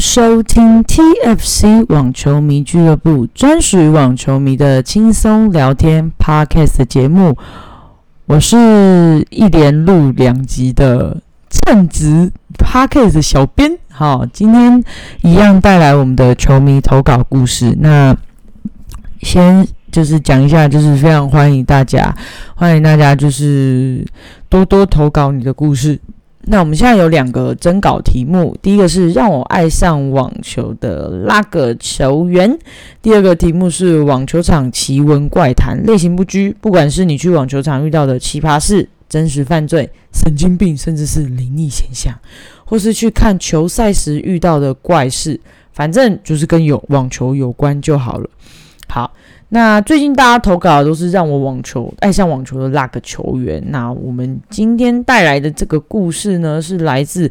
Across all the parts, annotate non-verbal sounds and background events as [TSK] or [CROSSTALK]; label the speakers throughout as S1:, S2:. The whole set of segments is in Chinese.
S1: 收听 TFC 网球迷俱乐部专属于网球迷的轻松聊天 Podcast 节目。我是一连录两集的称职 Podcast 小编。好，今天一样带来我们的球迷投稿故事。那先就是讲一下，就是非常欢迎大家，欢迎大家就是多多投稿你的故事。那我们现在有两个征稿题目，第一个是让我爱上网球的那个球员，第二个题目是网球场奇闻怪谈，类型不拘，不管是你去网球场遇到的奇葩事、真实犯罪、神经病，甚至是灵异现象，或是去看球赛时遇到的怪事，反正就是跟有网球有关就好了。好。那最近大家投稿的都是让我网球爱上网球的那个球员。那我们今天带来的这个故事呢，是来自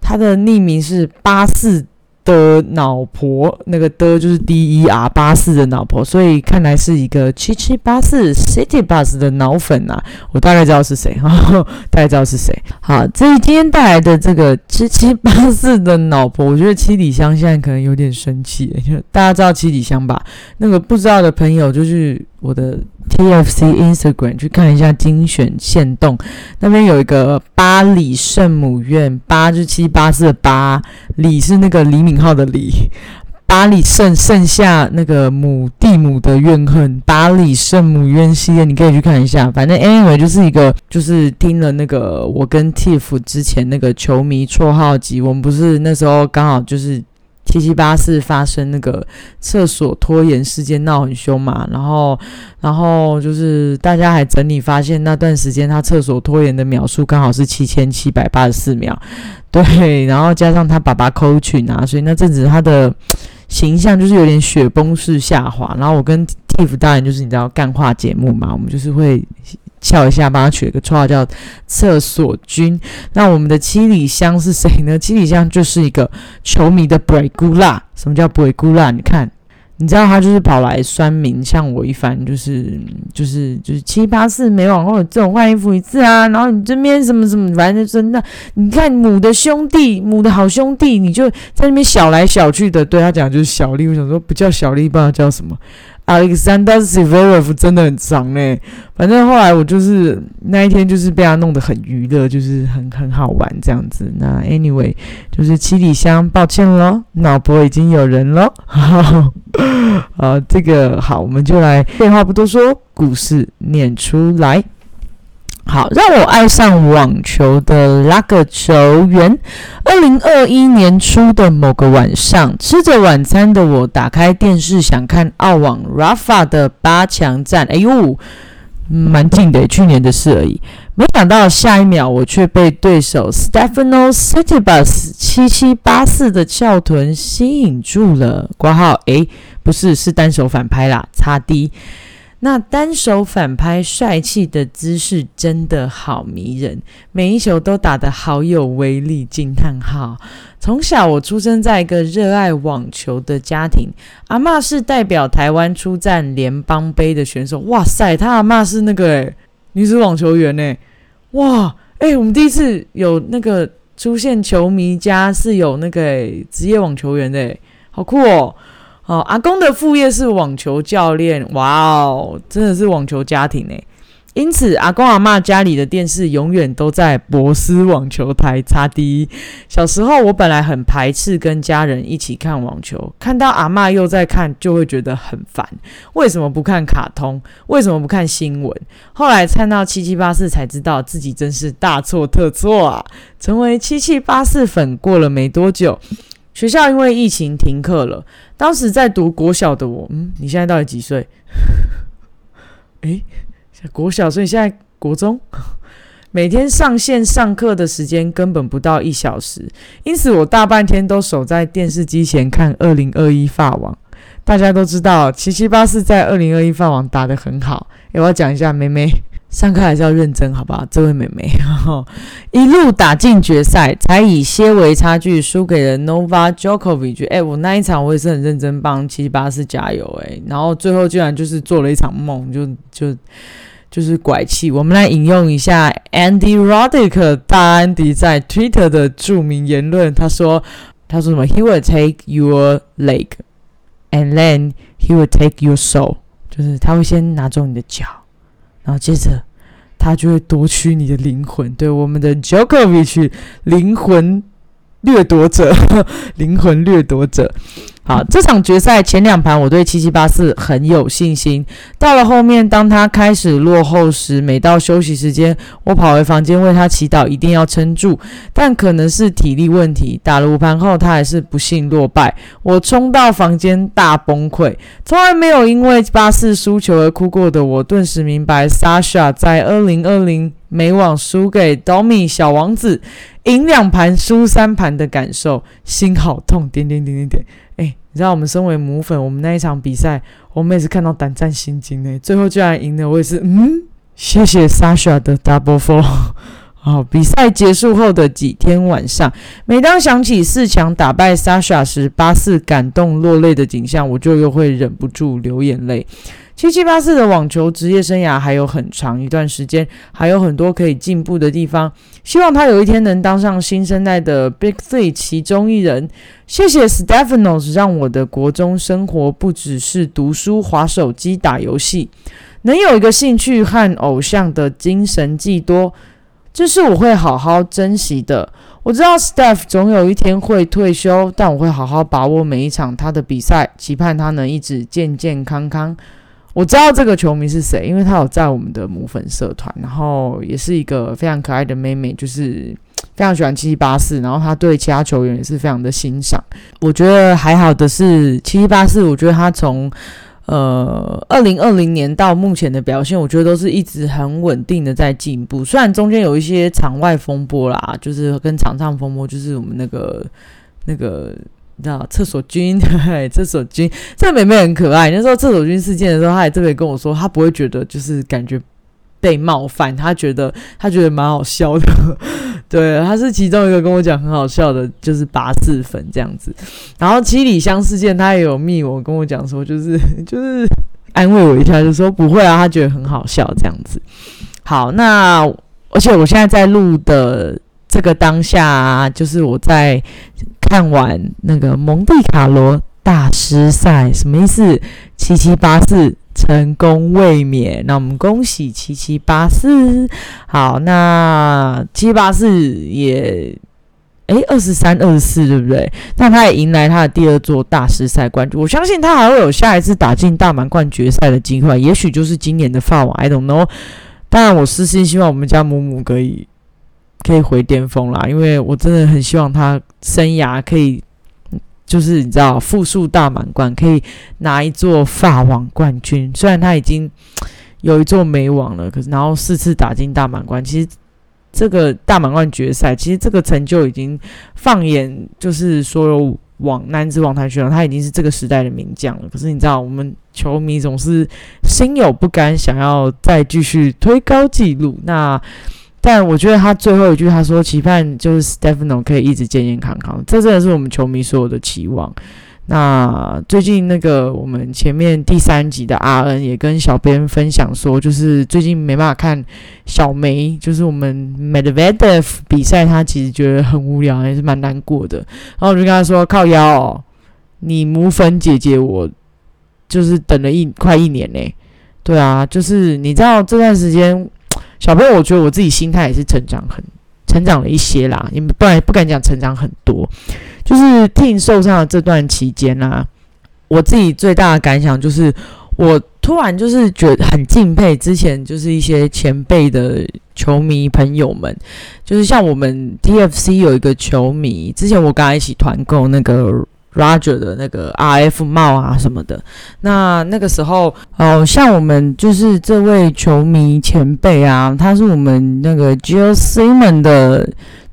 S1: 他的匿名是八四。的老婆，那个的就是 D E R 八四的老婆，所以看来是一个七七八四 City Bus 的脑粉啊！我大概知道是谁，[LAUGHS] 大概知道是谁。好，这今天带来的这个七七八四的老婆，我觉得七里香现在可能有点生气，就大家知道七里香吧？那个不知道的朋友，就是我的。TFC Instagram 去看一下精选线动，那边有一个巴黎圣母院，八就是七八四的八，李是那个李敏镐的李，巴黎圣剩下那个母地母的怨恨，巴黎圣母院系列你可以去看一下，反正 anyway 就是一个就是听了那个我跟 Tiff 之前那个球迷绰号集，我们不是那时候刚好就是。七七八四发生那个厕所拖延事件闹很凶嘛，然后，然后就是大家还整理发现那段时间他厕所拖延的秒数刚好是七千七百八十四秒，对，然后加上他爸爸扣群啊，所以那阵子他的形象就是有点雪崩式下滑。然后我跟 Tiff 当然就是你知道干话节目嘛，我们就是会。笑一下，帮他取了个绰号叫“厕所君”。那我们的七里香是谁呢？七里香就是一个球迷的 break 古拉。什么叫 break 古拉？你看，你知道他就是跑来酸民，像我一番，就是就是就是七八次没往后这种换衣服一次啊。然后你这边什么什么，反正真的，你看母的兄弟，母的好兄弟，你就在那边小来小去的，对他讲就是小丽。我想说，不叫小丽，不知道叫什么。Alexander Zverev 真的很长嘞，反正后来我就是那一天就是被他弄得很娱乐，就是很很好玩这样子。那 Anyway，就是七里香，抱歉咯，老婆已经有人了。[LAUGHS] 好，这个好，我们就来废话不多说，故事念出来。好，让我爱上网球的那个球员。二零二一年初的某个晚上，吃着晚餐的我打开电视，想看澳网 Rafa 的八强战。哎呦，蛮近的，去年的事而已。没想到下一秒，我却被对手 Stefano c i t i b u s 七七八四的翘臀吸引住了。挂号，哎，不是，是单手反拍啦，擦 D。那单手反拍帅气的姿势真的好迷人，每一球都打得好有威力！惊叹号！从小我出生在一个热爱网球的家庭，阿妈是代表台湾出战联邦杯的选手。哇塞，他阿妈是那个诶女子网球员诶，哇诶，我们第一次有那个出现球迷家是有那个职业网球员的，好酷哦！哦，阿公的副业是网球教练，哇哦，真的是网球家庭呢。因此，阿公阿妈家里的电视永远都在博斯网球台插 D。小时候，我本来很排斥跟家人一起看网球，看到阿妈又在看，就会觉得很烦。为什么不看卡通？为什么不看新闻？后来看到七七八四，才知道自己真是大错特错啊！成为七七八四粉，过了没多久。学校因为疫情停课了。当时在读国小的我，嗯，你现在到底几岁？[LAUGHS] 诶，国小，所以现在国中。[LAUGHS] 每天上线上课的时间根本不到一小时，因此我大半天都守在电视机前看二零二一法网。大家都知道，七七八四在二零二一法网打得很好。我要讲一下，妹妹。上课还是要认真，好不好？这位妹妹，[LAUGHS] 一路打进决赛，才以些微差距输给了 Nova Djokovic。哎，我那一场我也是很认真帮七七八四加油，哎，然后最后居然就是做了一场梦，就就就是拐气。我们来引用一下 Andy Roddick 大安迪在 Twitter 的著名言论，他说他说什么？He will take your leg, and then he will take your soul。就是他会先拿走你的脚，然后接着他就会夺取你的灵魂。对，我们的 Jokovic 灵魂掠夺者，[LAUGHS] 灵魂掠夺者。好，这场决赛前两盘我对七七八四很有信心。到了后面，当他开始落后时，每到休息时间，我跑回房间为他祈祷，一定要撑住。但可能是体力问题，打了五盘后，他还是不幸落败。我冲到房间大崩溃。从来没有因为八四输球而哭过的我，顿时明白 Sasha 在二零二零美网输给 Domi 小王子，赢两盘输三盘的感受，心好痛。点点点点点。哎，你知道我们身为母粉，我们那一场比赛，我们也是看到胆战心惊呢。最后居然赢了，我也是，嗯，谢谢 Sasha 的 Double Four。好，[LAUGHS] 比赛结束后的几天晚上，每当想起四强打败 Sasha 时，八四感动落泪的景象，我就又会忍不住流眼泪。七七八四的网球职业生涯还有很长一段时间，还有很多可以进步的地方。希望他有一天能当上新生代的 Big Three 其中一人。谢谢 Stephanos，让我的国中生活不只是读书、划手机、打游戏，能有一个兴趣和偶像的精神寄托，这是我会好好珍惜的。我知道 Steph 总有一天会退休，但我会好好把握每一场他的比赛，期盼他能一直健健康康。我知道这个球迷是谁，因为他有在我们的母粉社团，然后也是一个非常可爱的妹妹，就是非常喜欢七七八四，然后他对其他球员也是非常的欣赏。我觉得还好的是七七八四，我觉得他从呃二零二零年到目前的表现，我觉得都是一直很稳定的在进步。虽然中间有一些场外风波啦，就是跟场上风波，就是我们那个那个。你知道厕所君，厕所君，[LAUGHS] 这个妹妹很可爱。那时候厕所君事件的时候，她也特别跟我说，她不会觉得就是感觉被冒犯，她觉得她觉得蛮好笑的。[LAUGHS] 对，她是其中一个跟我讲很好笑的，就是拔四粉这样子。然后七里香事件，她也有密我跟我讲说，就是 [LAUGHS] 就是安慰我一下，就说不会啊，她觉得很好笑这样子。好，那而且我现在在录的这个当下，啊就是我在。看完那个蒙蒂卡罗大师赛，什么意思？七七八四成功卫冕，那我们恭喜七七八四。好，那七八四也诶二十三二十四，对不对？那他也迎来他的第二座大师赛冠军。我相信他还会有下一次打进大满贯决赛的机会，也许就是今年的法网。I don't know。当然，我私心希望我们家母母可以。可以回巅峰啦，因为我真的很希望他生涯可以，就是你知道复数大满贯，可以拿一座法网冠军。虽然他已经有一座美网了，可是然后四次打进大满贯，其实这个大满贯决赛，其实这个成就已经放眼就是所有网男子网坛选手，他已经是这个时代的名将了。可是你知道，我们球迷总是心有不甘，想要再继续推高纪录。那但我觉得他最后一句他说期盼就是 Stefano 可以一直健健康康，这真的是我们球迷所有的期望。那最近那个我们前面第三集的阿恩也跟小编分享说，就是最近没办法看小梅，就是我们 Medvedev 比赛，他其实觉得很无聊，也是蛮难过的。然后我就跟他说：“靠腰，你母粉姐姐我就是等了一快一年呢。对啊，就是你知道这段时间。”小朋友，我觉得我自己心态也是成长很成长了一些啦，你们不然不敢讲成长很多。就是听受伤的这段期间啊，我自己最大的感想就是，我突然就是觉得很敬佩之前就是一些前辈的球迷朋友们，就是像我们 TFC 有一个球迷，之前我跟他一起团购那个。Roger 的那个 RF 帽啊什么的，那那个时候，哦，像我们就是这位球迷前辈啊，他是我们那个 Joe Simon 的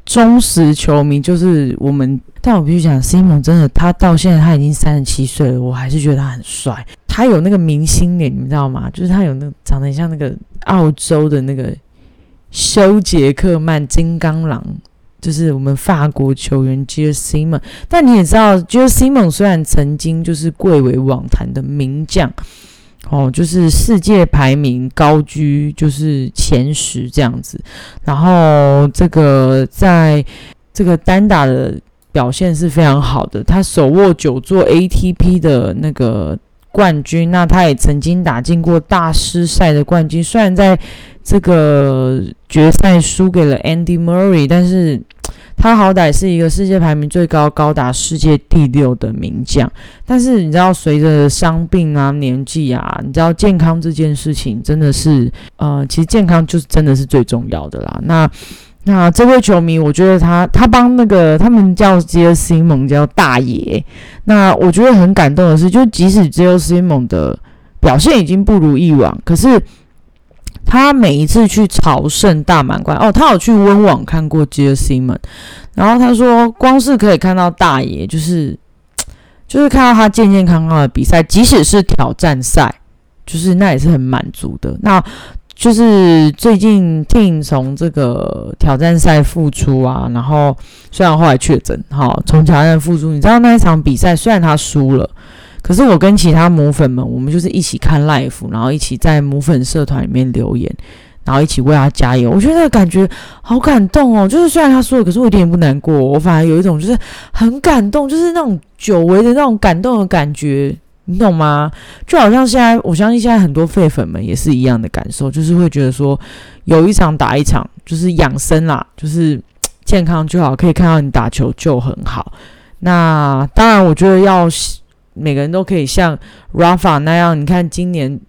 S1: 忠实球迷，就是我们。但我必须讲，Simon 真的，他到现在他已经三十七岁了，我还是觉得他很帅。他有那个明星脸，你知道吗？就是他有那长得像那个澳洲的那个休杰克曼金刚狼。就是我们法国球员 j e s i m o n 但你也知道 j e s i m o n 虽然曾经就是贵为网坛的名将，哦，就是世界排名高居就是前十这样子，然后这个在这个单打的表现是非常好的，他手握九座 ATP 的那个冠军，那他也曾经打进过大师赛的冠军。虽然在这个决赛输给了 Andy Murray，但是他好歹是一个世界排名最高、高达世界第六的名将。但是你知道，随着伤病啊、年纪啊，你知道健康这件事情真的是，呃，其实健康就是真的是最重要的啦。那那这位球迷，我觉得他他帮那个他们叫杰西蒙叫大爷。那我觉得很感动的是，就即使杰西蒙的表现已经不如以往，可是他每一次去朝圣大满贯哦，他有去温网看过杰西们，然后他说，光是可以看到大爷，就是 [TSK] 就是看到他健健康康的比赛，即使是挑战赛，就是那也是很满足的。那就是最近 t i n 从这个挑战赛复出啊，然后虽然后来确诊，哈，从挑战复出，你知道那一场比赛虽然他输了，可是我跟其他母粉们，我们就是一起看 live，然后一起在母粉社团里面留言，然后一起为他加油。我觉得那个感觉好感动哦，就是虽然他输了，可是我一点也不难过，我反而有一种就是很感动，就是那种久违的那种感动的感觉。你懂吗？就好像现在，我相信现在很多废粉们也是一样的感受，就是会觉得说，有一场打一场，就是养生啦，就是健康就好，可以看到你打球就很好。那当然，我觉得要每个人都可以像 Rafa 那样，你看今年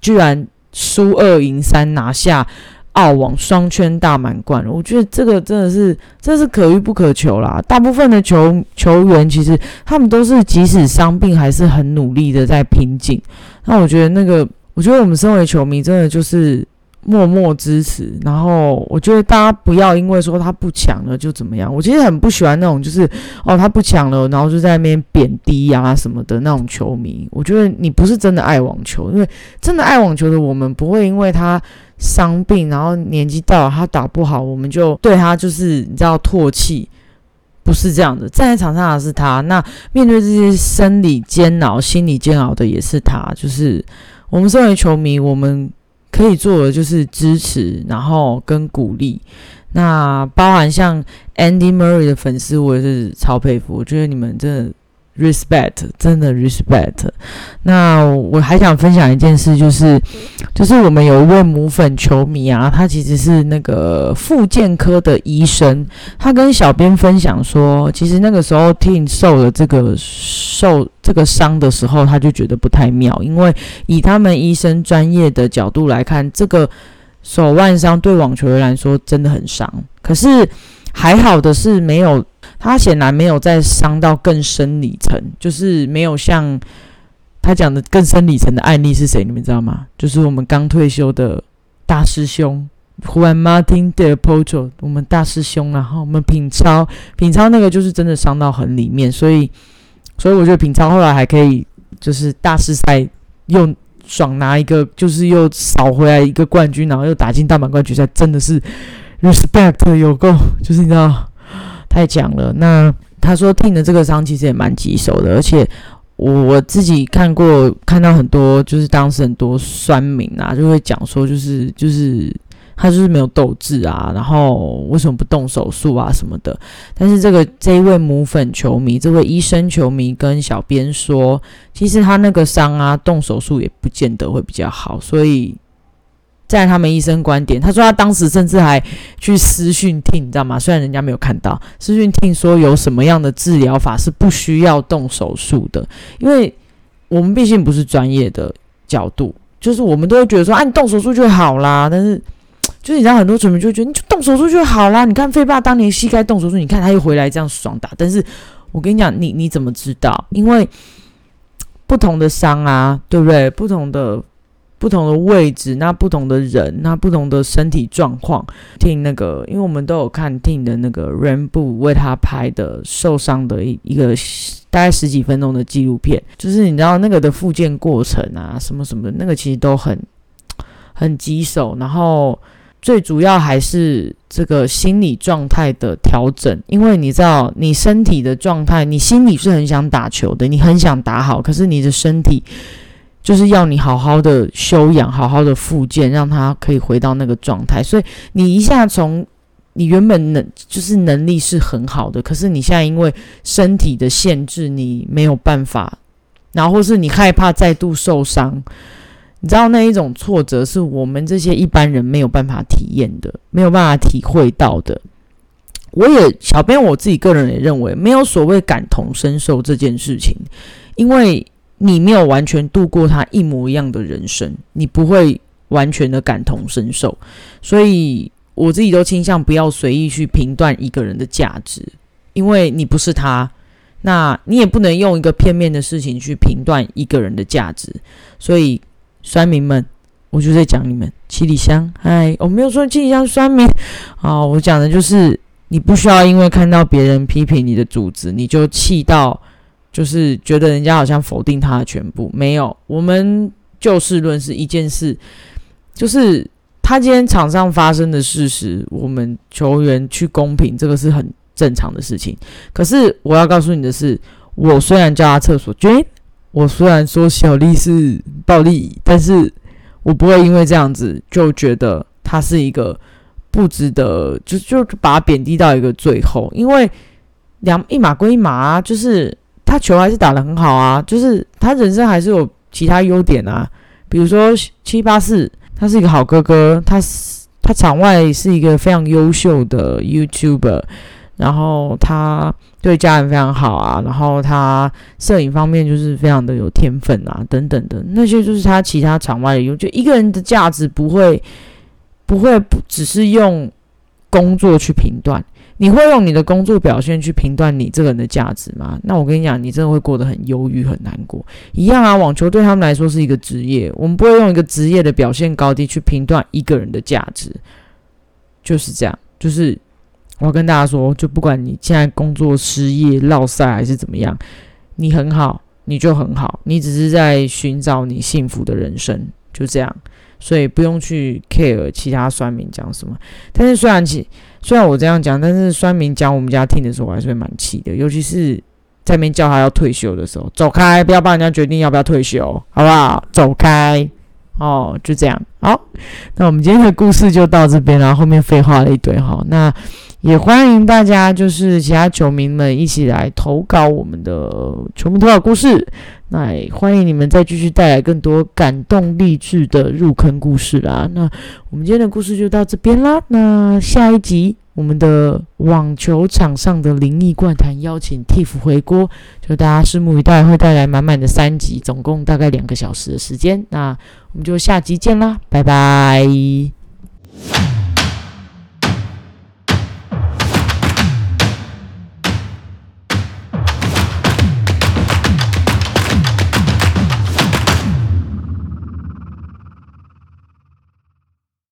S1: 居然输二赢三拿下。澳网双圈大满贯，我觉得这个真的是，这是可遇不可求啦。大部分的球球员其实他们都是即使伤病还是很努力的在拼劲。那我觉得那个，我觉得我们身为球迷真的就是默默支持。然后我觉得大家不要因为说他不强了就怎么样。我其实很不喜欢那种就是哦他不强了，然后就在那边贬低呀什么的那种球迷。我觉得你不是真的爱网球，因为真的爱网球的我们不会因为他。伤病，然后年纪到了，他打不好，我们就对他就是你知道唾弃，不是这样的。站在场上的是他，那面对这些生理煎熬、心理煎熬的也是他。就是我们身为球迷，我们可以做的就是支持，然后跟鼓励。那包含像 Andy Murray 的粉丝，我也是超佩服。我觉得你们真的。respect，真的 respect。那我还想分享一件事，就是就是我们有一位母粉球迷啊，他其实是那个复健科的医生，他跟小编分享说，其实那个时候 Tim 受了这个受这个伤的时候，他就觉得不太妙，因为以他们医生专业的角度来看，这个手腕伤对网球员来说真的很伤。可是还好的是没有。他显然没有再伤到更深里层，就是没有像他讲的更深里层的案例是谁？你们知道吗？就是我们刚退休的大师兄，Juan Martin del Potro，我们大师兄。然后我们品超，品超那个就是真的伤到很里面，所以，所以我觉得品超后来还可以，就是大师赛又爽拿一个，就是又扫回来一个冠军，然后又打进大满贯决赛，真的是 respect 有够，就是你知道。太强了。那他说听的这个伤其实也蛮棘手的，而且我自己看过，看到很多就是当时很多酸民啊，就会讲说，就是就是他就是没有斗志啊，然后为什么不动手术啊什么的。但是这个这一位母粉球迷，这位医生球迷跟小编说，其实他那个伤啊，动手术也不见得会比较好，所以。在他们医生观点，他说他当时甚至还去私讯听，你知道吗？虽然人家没有看到私讯听说有什么样的治疗法是不需要动手术的，因为我们毕竟不是专业的角度，就是我们都会觉得说，啊，你动手术就好啦。但是，就是你知道很多球迷就觉得，你就动手术就好啦。你看费爸当年膝盖动手术，你看他又回来这样爽打。但是我跟你讲，你你怎么知道？因为不同的伤啊，对不对？不同的。不同的位置，那不同的人，那不同的身体状况，听那个，因为我们都有看听的那个 Rainbow 为他拍的受伤的一一个大概十几分钟的纪录片，就是你知道那个的复健过程啊，什么什么，那个其实都很很棘手，然后最主要还是这个心理状态的调整，因为你知道你身体的状态，你心里是很想打球的，你很想打好，可是你的身体。就是要你好好的休养，好好的复健，让他可以回到那个状态。所以你一下从你原本能就是能力是很好的，可是你现在因为身体的限制，你没有办法，然后是你害怕再度受伤，你知道那一种挫折是我们这些一般人没有办法体验的，没有办法体会到的。我也小编我自己个人也认为，没有所谓感同身受这件事情，因为你没有完全度过他一模一样的人生，你不会完全的感同身受，所以。我自己都倾向不要随意去评断一个人的价值，因为你不是他，那你也不能用一个片面的事情去评断一个人的价值。所以，酸民们，我就在讲你们七里香。嗨，我没有说七里香酸民啊，我讲的就是你不需要因为看到别人批评你的组织，你就气到就是觉得人家好像否定他的全部。没有，我们就事论事，一件事就是。他今天场上发生的事实，我们球员去公平，这个是很正常的事情。可是我要告诉你的是，我虽然叫他厕所君，我虽然说小丽是暴力，但是我不会因为这样子就觉得他是一个不值得，就就把他贬低到一个最后。因为两一码归一码啊，就是他球还是打得很好啊，就是他人生还是有其他优点啊，比如说七八四。他是一个好哥哥，他是他场外是一个非常优秀的 YouTuber，然后他对家人非常好啊，然后他摄影方面就是非常的有天分啊，等等的那些就是他其他场外的优。就一个人的价值不会不会只是用工作去评断。你会用你的工作表现去评断你这个人的价值吗？那我跟你讲，你真的会过得很忧郁、很难过。一样啊，网球对他们来说是一个职业，我们不会用一个职业的表现高低去评断一个人的价值。就是这样，就是我跟大家说，就不管你现在工作失业、落赛还是怎么样，你很好，你就很好，你只是在寻找你幸福的人生，就这样。所以不用去 care 其他酸民讲什么。但是虽然其虽然我这样讲，但是酸民讲我们家听的时候，我还是会蛮气的。尤其是在面叫他要退休的时候，走开，不要帮人家决定要不要退休，好不好？走开。哦，就这样。好，那我们今天的故事就到这边，然后后面废话了一堆哈。那也欢迎大家，就是其他球迷们一起来投稿我们的球迷投稿故事。那也欢迎你们再继续带来更多感动励志的入坑故事啦。那我们今天的故事就到这边啦。那下一集我们的网球场上的灵异怪谈邀请 Tiff 回锅，就大家拭目以待，会带来满满的三集，总共大概两个小时的时间。那我们就下集见啦，拜拜。